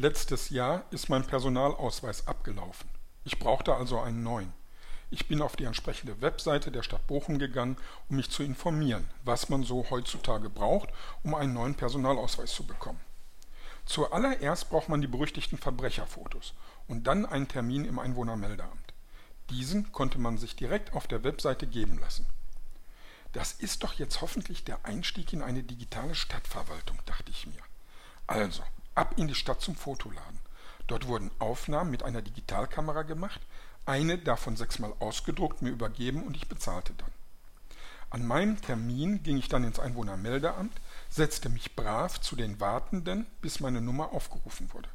Letztes Jahr ist mein Personalausweis abgelaufen. Ich brauchte also einen neuen. Ich bin auf die entsprechende Webseite der Stadt Bochum gegangen, um mich zu informieren, was man so heutzutage braucht, um einen neuen Personalausweis zu bekommen. Zuallererst braucht man die berüchtigten Verbrecherfotos und dann einen Termin im Einwohnermeldeamt. Diesen konnte man sich direkt auf der Webseite geben lassen. Das ist doch jetzt hoffentlich der Einstieg in eine digitale Stadtverwaltung, dachte ich mir. Also, ab in die Stadt zum Fotoladen. Dort wurden Aufnahmen mit einer Digitalkamera gemacht, eine davon sechsmal ausgedruckt, mir übergeben und ich bezahlte dann. An meinem Termin ging ich dann ins Einwohnermeldeamt, setzte mich brav zu den Wartenden, bis meine Nummer aufgerufen wurde.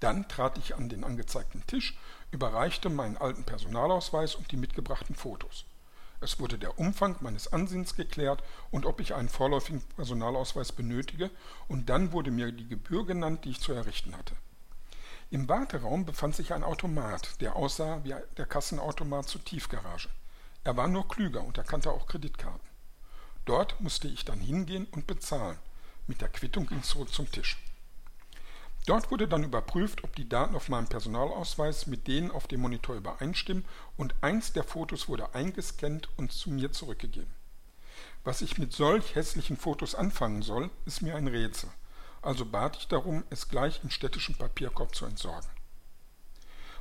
Dann trat ich an den angezeigten Tisch, überreichte meinen alten Personalausweis und die mitgebrachten Fotos. Es wurde der Umfang meines Ansinnens geklärt und ob ich einen vorläufigen Personalausweis benötige, und dann wurde mir die Gebühr genannt, die ich zu errichten hatte. Im Warteraum befand sich ein Automat, der aussah wie der Kassenautomat zur Tiefgarage. Er war nur klüger und erkannte auch Kreditkarten. Dort musste ich dann hingehen und bezahlen. Mit der Quittung ging es zurück zum Tisch. Dort wurde dann überprüft, ob die Daten auf meinem Personalausweis mit denen auf dem Monitor übereinstimmen und eins der Fotos wurde eingescannt und zu mir zurückgegeben. Was ich mit solch hässlichen Fotos anfangen soll, ist mir ein Rätsel. Also bat ich darum, es gleich im städtischen Papierkorb zu entsorgen.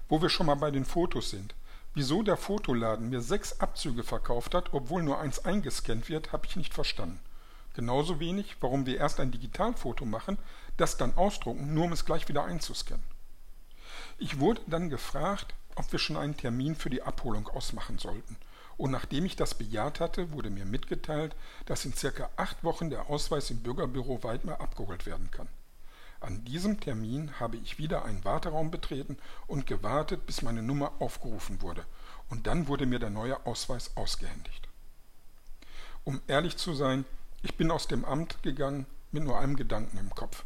Wo wir schon mal bei den Fotos sind. Wieso der Fotoladen mir sechs Abzüge verkauft hat, obwohl nur eins eingescannt wird, habe ich nicht verstanden. Genauso wenig, warum wir erst ein Digitalfoto machen, das dann ausdrucken, nur um es gleich wieder einzuscannen. Ich wurde dann gefragt, ob wir schon einen Termin für die Abholung ausmachen sollten. Und nachdem ich das bejaht hatte, wurde mir mitgeteilt, dass in circa acht Wochen der Ausweis im Bürgerbüro Weidmar abgeholt werden kann. An diesem Termin habe ich wieder einen Warteraum betreten und gewartet, bis meine Nummer aufgerufen wurde. Und dann wurde mir der neue Ausweis ausgehändigt. Um ehrlich zu sein, ich bin aus dem Amt gegangen mit nur einem Gedanken im Kopf.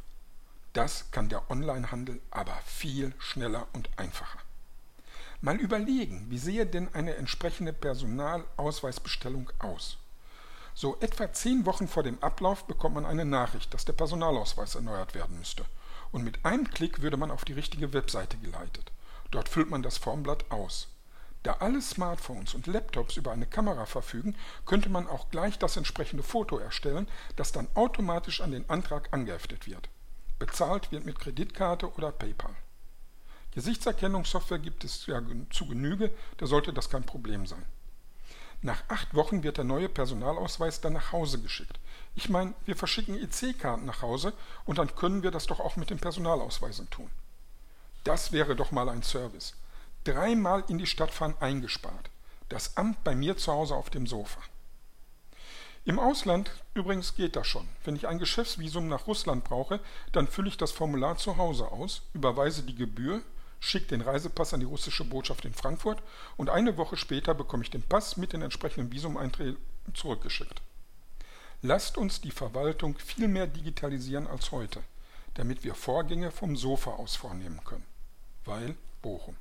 Das kann der Onlinehandel aber viel schneller und einfacher. Mal überlegen, wie sehe denn eine entsprechende Personalausweisbestellung aus? So etwa zehn Wochen vor dem Ablauf bekommt man eine Nachricht, dass der Personalausweis erneuert werden müsste. Und mit einem Klick würde man auf die richtige Webseite geleitet. Dort füllt man das Formblatt aus. Da alle Smartphones und Laptops über eine Kamera verfügen, könnte man auch gleich das entsprechende Foto erstellen, das dann automatisch an den Antrag angeheftet wird. Bezahlt wird mit Kreditkarte oder PayPal. Gesichtserkennungssoftware gibt es ja zu Genüge, da sollte das kein Problem sein. Nach acht Wochen wird der neue Personalausweis dann nach Hause geschickt. Ich meine, wir verschicken EC-Karten nach Hause und dann können wir das doch auch mit den Personalausweisen tun. Das wäre doch mal ein Service. Dreimal in die Stadt fahren eingespart. Das Amt bei mir zu Hause auf dem Sofa. Im Ausland übrigens geht das schon. Wenn ich ein Geschäftsvisum nach Russland brauche, dann fülle ich das Formular zu Hause aus, überweise die Gebühr, schickt den Reisepass an die russische Botschaft in Frankfurt und eine Woche später bekomme ich den Pass mit den entsprechenden Visumeinträgen zurückgeschickt. Lasst uns die Verwaltung viel mehr digitalisieren als heute, damit wir Vorgänge vom Sofa aus vornehmen können. Weil Bochum.